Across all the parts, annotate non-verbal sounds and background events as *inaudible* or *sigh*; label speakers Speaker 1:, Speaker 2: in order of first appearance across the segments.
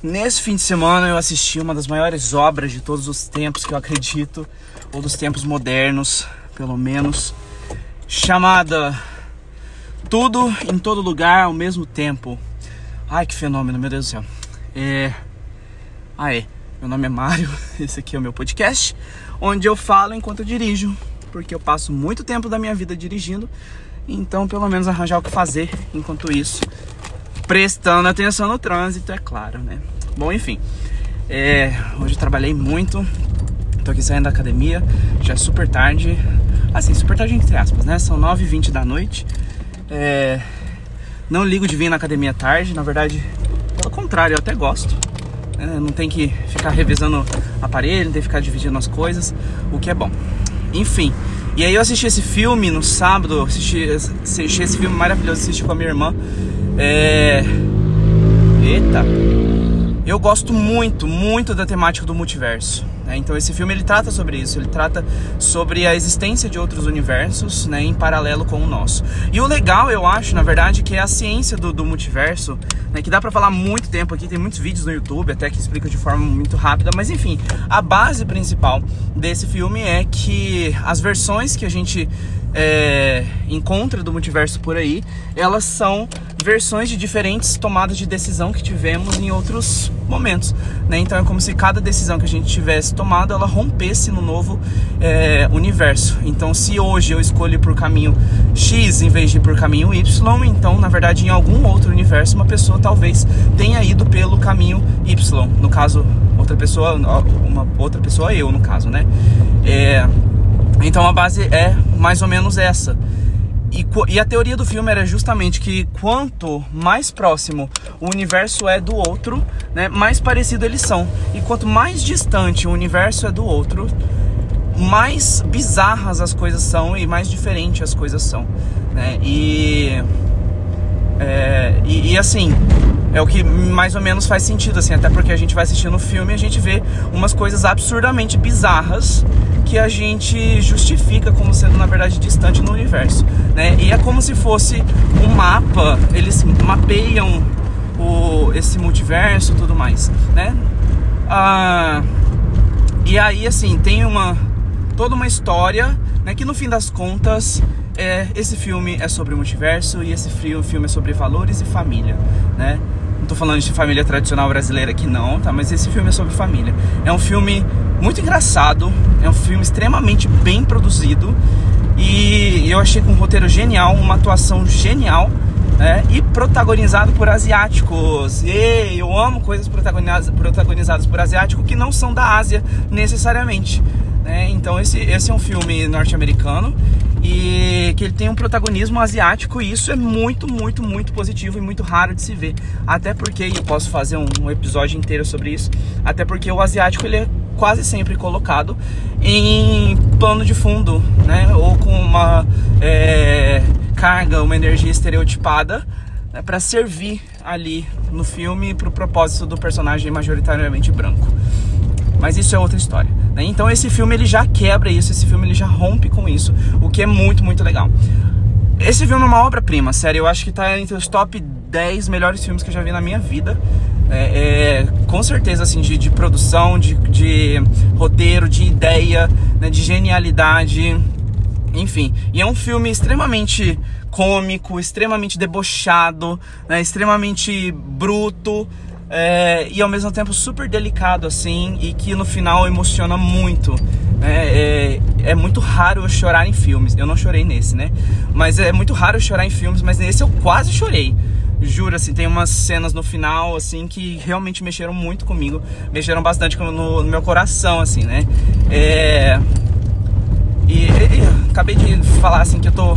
Speaker 1: Nesse fim de semana eu assisti uma das maiores obras de todos os tempos que eu acredito, ou dos tempos modernos, pelo menos, chamada Tudo em Todo Lugar ao Mesmo Tempo. Ai que fenômeno, meu Deus do céu. É. Ah, é. Meu nome é Mário, *laughs* esse aqui é o meu podcast, onde eu falo enquanto eu dirijo, porque eu passo muito tempo da minha vida dirigindo, então pelo menos arranjar o que fazer enquanto isso prestando atenção no trânsito, é claro, né? Bom, enfim, é, hoje eu trabalhei muito, tô aqui saindo da academia, já é super tarde, assim, super tarde entre aspas, né? São 9h20 da noite, é, não ligo de vir na academia tarde, na verdade, pelo contrário, eu até gosto. Né? Não tem que ficar revisando aparelho, não tem que ficar dividindo as coisas, o que é bom. Enfim, e aí eu assisti esse filme no sábado, assisti, assisti esse filme maravilhoso, assisti com a minha irmã. É. Eita! Eu gosto muito, muito da temática do multiverso. Né? Então esse filme ele trata sobre isso, ele trata sobre a existência de outros universos, né, em paralelo com o nosso. E o legal, eu acho, na verdade, que é a ciência do, do multiverso, né, que dá para falar muito tempo aqui, tem muitos vídeos no YouTube até que explica de forma muito rápida, mas enfim, a base principal desse filme é que as versões que a gente é, encontra do multiverso por aí, elas são versões de diferentes tomadas de decisão que tivemos em outros momentos. Né? Então é como se cada decisão que a gente tivesse tomado, ela rompesse no novo é, universo. Então se hoje eu escolho por caminho X em vez de por caminho Y, então na verdade em algum outro universo uma pessoa talvez tenha ido pelo caminho Y. No caso, outra pessoa, uma outra pessoa eu no caso, né? É, então a base é mais ou menos essa. E, e, a teoria do filme era justamente que quanto mais próximo o universo é do outro, né, mais parecido eles são. E quanto mais distante o universo é do outro, mais bizarras as coisas são e mais diferentes as coisas são. Né? E, é, e, e assim, é o que mais ou menos faz sentido, assim, até porque a gente vai assistindo o filme e a gente vê umas coisas absurdamente bizarras que a gente justifica como sendo na verdade distante no universo, né? E é como se fosse um mapa, eles mapeiam o, esse multiverso tudo mais, né? Ah, e aí assim tem uma toda uma história, né? Que no fim das contas é, esse filme é sobre o multiverso e esse filme é sobre valores e família, né? Tô falando de família tradicional brasileira aqui não, tá? Mas esse filme é sobre família. É um filme muito engraçado, é um filme extremamente bem produzido e eu achei com um roteiro genial, uma atuação genial. né? e protagonizado por asiáticos. E eu amo coisas protagonizadas, protagonizadas por asiáticos que não são da Ásia necessariamente. Né? Então esse, esse é um filme norte-americano e que ele tem um protagonismo asiático e isso é muito, muito, muito positivo e muito raro de se ver. Até porque, e eu posso fazer um, episódio inteiro sobre isso, até porque o asiático ele é quase sempre colocado em plano de fundo, né? Ou com uma é, carga, uma energia estereotipada né? para servir ali no filme para o propósito do personagem majoritariamente branco. Mas isso é outra história. Né? Então esse filme ele já quebra isso, esse filme ele já rompe com isso, o que é muito, muito legal. Esse filme é uma obra-prima, sério, eu acho que tá entre os top 10 melhores filmes que eu já vi na minha vida. É, é, com certeza, assim, de, de produção, de, de, roteiro, de ideia, né, de genialidade, enfim. E é um filme extremamente cômico, extremamente debochado, né, extremamente bruto, é, e ao mesmo tempo super delicado assim e que no final emociona muito. É, é, é, muito raro eu chorar em filmes. Eu não chorei nesse, né? Mas é muito raro eu chorar em filmes, mas nesse eu quase chorei. Juro, assim, tem umas cenas no final, assim, que realmente mexeram muito comigo. Mexeram bastante no, no meu coração, assim, né? É... E, e, e acabei de falar, assim, que eu tô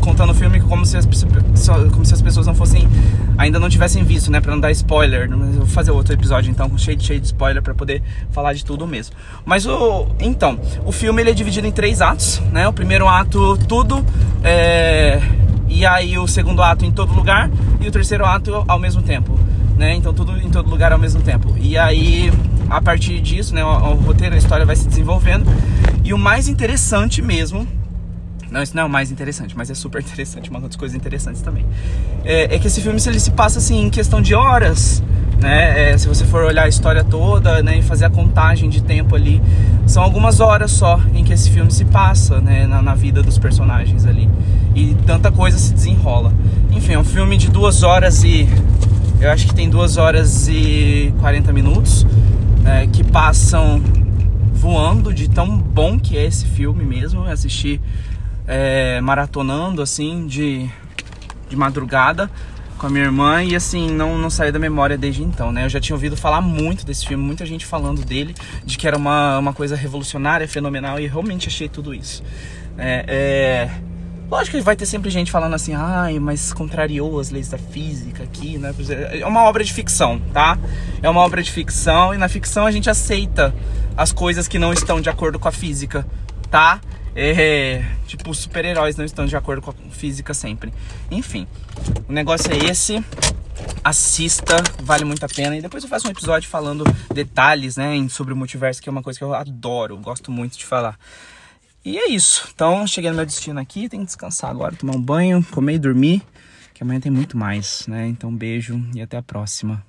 Speaker 1: contando o filme como se, as, como se as pessoas não fossem ainda não tivessem visto, né, para não dar spoiler. Mas eu vou fazer outro episódio então cheio, cheio de spoiler para poder falar de tudo mesmo. Mas o então, o filme ele é dividido em três atos, né? O primeiro ato tudo é, e aí o segundo ato em todo lugar e o terceiro ato ao mesmo tempo, né? Então tudo em todo lugar ao mesmo tempo. E aí a partir disso, né, o, o roteiro, a história vai se desenvolvendo. E o mais interessante mesmo não, isso não é o mais interessante, mas é super *laughs* interessante, uma das coisas interessantes também. É, é que esse filme ele se passa assim em questão de horas, né? É, se você for olhar a história toda, né, e fazer a contagem de tempo ali, são algumas horas só em que esse filme se passa, né, na, na vida dos personagens ali. E tanta coisa se desenrola. Enfim, é um filme de duas horas e eu acho que tem duas horas e 40 minutos é, que passam voando de tão bom que é esse filme mesmo. Eu assisti é, maratonando assim de, de madrugada com a minha irmã e assim, não, não saiu da memória desde então, né? Eu já tinha ouvido falar muito desse filme, muita gente falando dele, de que era uma, uma coisa revolucionária, fenomenal, e realmente achei tudo isso. É, é... Lógico que vai ter sempre gente falando assim, ai, mas contrariou as leis da física aqui, né? É uma obra de ficção, tá? É uma obra de ficção e na ficção a gente aceita as coisas que não estão de acordo com a física, tá? É, tipo, super-heróis não estão de acordo com a física sempre. Enfim, o negócio é esse. Assista, vale muito a pena. E depois eu faço um episódio falando detalhes, né, sobre o multiverso, que é uma coisa que eu adoro, gosto muito de falar. E é isso. Então, cheguei no meu destino aqui, tenho que descansar agora, tomar um banho, comer e dormir, que amanhã tem muito mais, né? Então, beijo e até a próxima.